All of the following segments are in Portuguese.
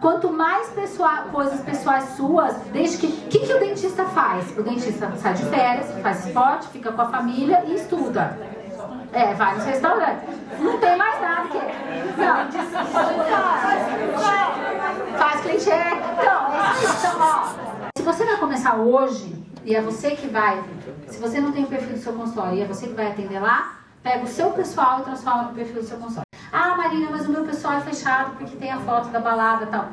Quanto mais coisas pessoais suas, desde que. O que, que o dentista faz? O dentista sai de férias, faz esporte, fica com a família e estuda. É, vai nos restaurantes. Não tem mais nada que. Não. Faz clichê. Então, é isso. Ó. Se você vai começar hoje, e é você que vai. Se você não tem o perfil do seu consultório e é você que vai atender lá, pega o seu pessoal e transforma no perfil do seu consultório. Ah, Marina, mas o meu pessoal é fechado porque tem a foto da balada e tal.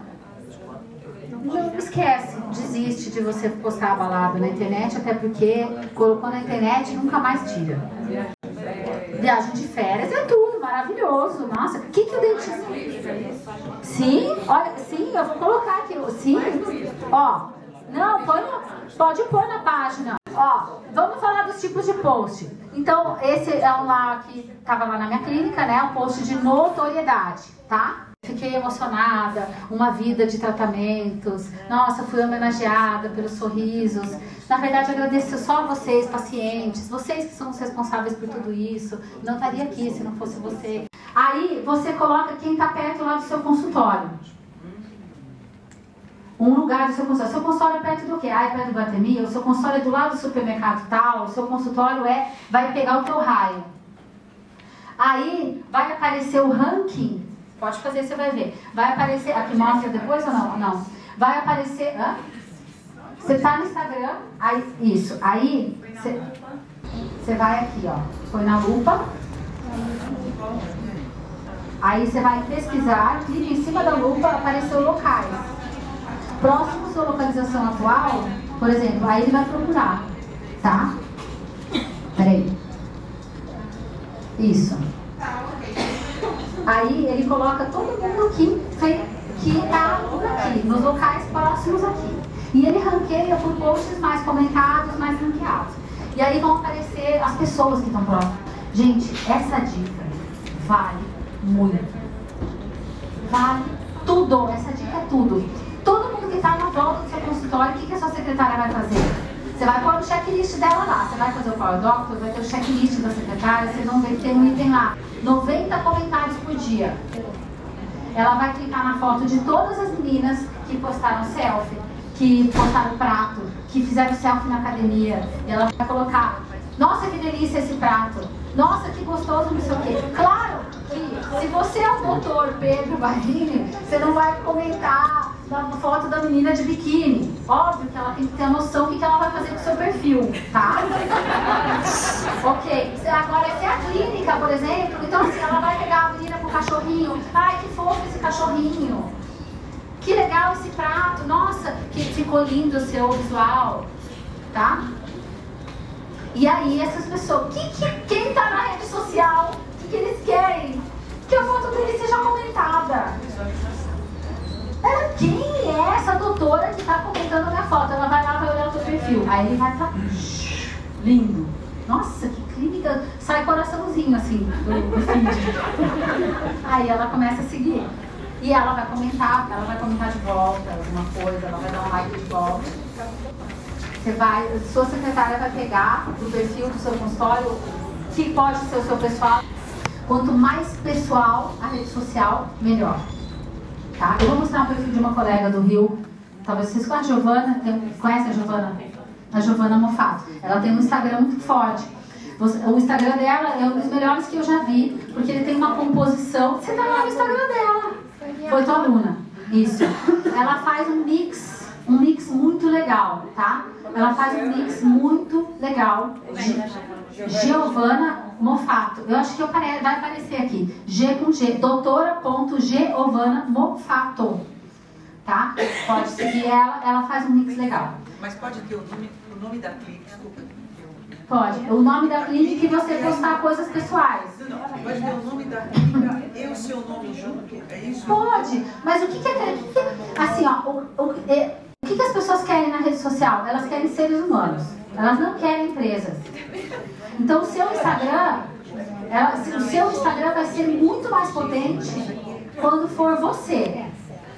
Não esquece, desiste de você postar a balada na internet, até porque colocou na internet nunca mais tira. Viagem de férias é tudo, maravilhoso. Nossa, o que, que o dentista. Sim, olha, sim, eu vou colocar aqui. Sim, ó. Não, põe, pode pôr na página. Ó, vamos falar dos tipos de post. Então, esse é um lá que estava lá na minha clínica, né? Um post de notoriedade, tá? Fiquei emocionada, uma vida de tratamentos. Nossa, fui homenageada pelos sorrisos. Na verdade, agradeço só a vocês, pacientes, vocês que são os responsáveis por tudo isso. Não estaria aqui se não fosse você. Aí você coloca quem está perto lá do seu consultório. Um lugar do seu consultório. Seu consultório é perto do quê? Ah, é perto do Batemi? O seu consultório é do lado do supermercado tal. O seu consultório é, vai pegar o teu raio. Aí vai aparecer o ranking Pode fazer, você vai ver. Vai aparecer. Aqui mostra depois ou não? Não. Vai aparecer. Hã? Você está no Instagram. Aí, isso. Aí você, vai aqui, ó. Põe na lupa. Aí você vai pesquisar, clica em cima da lupa, apareceu locais. Próximo sua localização atual, por exemplo, aí ele vai procurar. Tá? Peraí. Isso. Aí ele coloca todo mundo que está por aqui, nos locais próximos aqui. E ele ranqueia por posts mais comentados, mais ranqueados. E aí vão aparecer as pessoas que estão próximas. Gente, essa dica vale muito. Vale tudo. Essa dica é tudo. Todo mundo que está na volta consultório, o que, que a sua secretária vai fazer? Você vai pôr o checklist dela lá. Você vai fazer o Power Doctor, vai ter o checklist da secretária, vocês vão ver que tem um item lá. 90 comentários por dia. Ela vai clicar na foto de todas as meninas que postaram selfie, que postaram prato, que fizeram selfie na academia. E ela vai colocar, nossa que delícia esse prato. Nossa, que gostoso, não sei o quê. Claro que se você é o doutor Pedro Barrini, você não vai comentar da foto da menina de biquíni. Óbvio que ela tem que ter a noção do que ela vai fazer com o seu perfil, tá? ok. Agora, se é a clínica, por exemplo, então assim, ela vai pegar a menina com o cachorrinho. Ai, que fofo esse cachorrinho. Que legal esse prato. Nossa, que ficou lindo o seu visual. Tá? E aí, essas pessoas, que, que, quem tá na rede social, o que, que eles querem? Que a foto dele seja comentada. Ela, quem é doutora que está comentando a minha foto? Ela vai lá, vai olhar o seu perfil. Aí ele vai estar. Tá, lindo. Nossa, que clínica. Sai coraçãozinho assim do, do feed. Aí ela começa a seguir. E ela vai comentar, ela vai comentar de volta alguma coisa, ela vai dar um like de volta. Você vai, sua secretária vai pegar do perfil do seu consultório, que pode ser o seu pessoal. Quanto mais pessoal a rede social, melhor. Tá? Eu vou mostrar um perfil de uma colega do Rio. Talvez vocês conhecem a Giovana. Tem, conhece a Giovana? A Giovana Mofato. Ela tem um Instagram muito forte. O Instagram dela é um dos melhores que eu já vi, porque ele tem uma composição. Você tá lá no Instagram dela. Foi tua aluna. Isso. Ela faz um mix, um mix muito legal, tá? Ela faz um mix muito legal. Giovana Mofato. Eu acho que eu pare... vai aparecer aqui. G com G. Doutora.Giovana Mofato. Tá? Pode seguir ela, ela faz um mix legal. Mas pode ter o nome, o nome da clínica, desculpa. Pode. O nome da clínica e você postar coisas pessoais. Não, não. Pode ter o nome da clínica e o seu nome junto. É isso? Pode. Mas o que, que é. Assim, ó. O, o, é, o que, que as pessoas querem na rede social? Elas querem seres humanos. Elas não querem empresas. Então o seu Instagram, ela, o seu Instagram vai ser muito mais potente quando for você.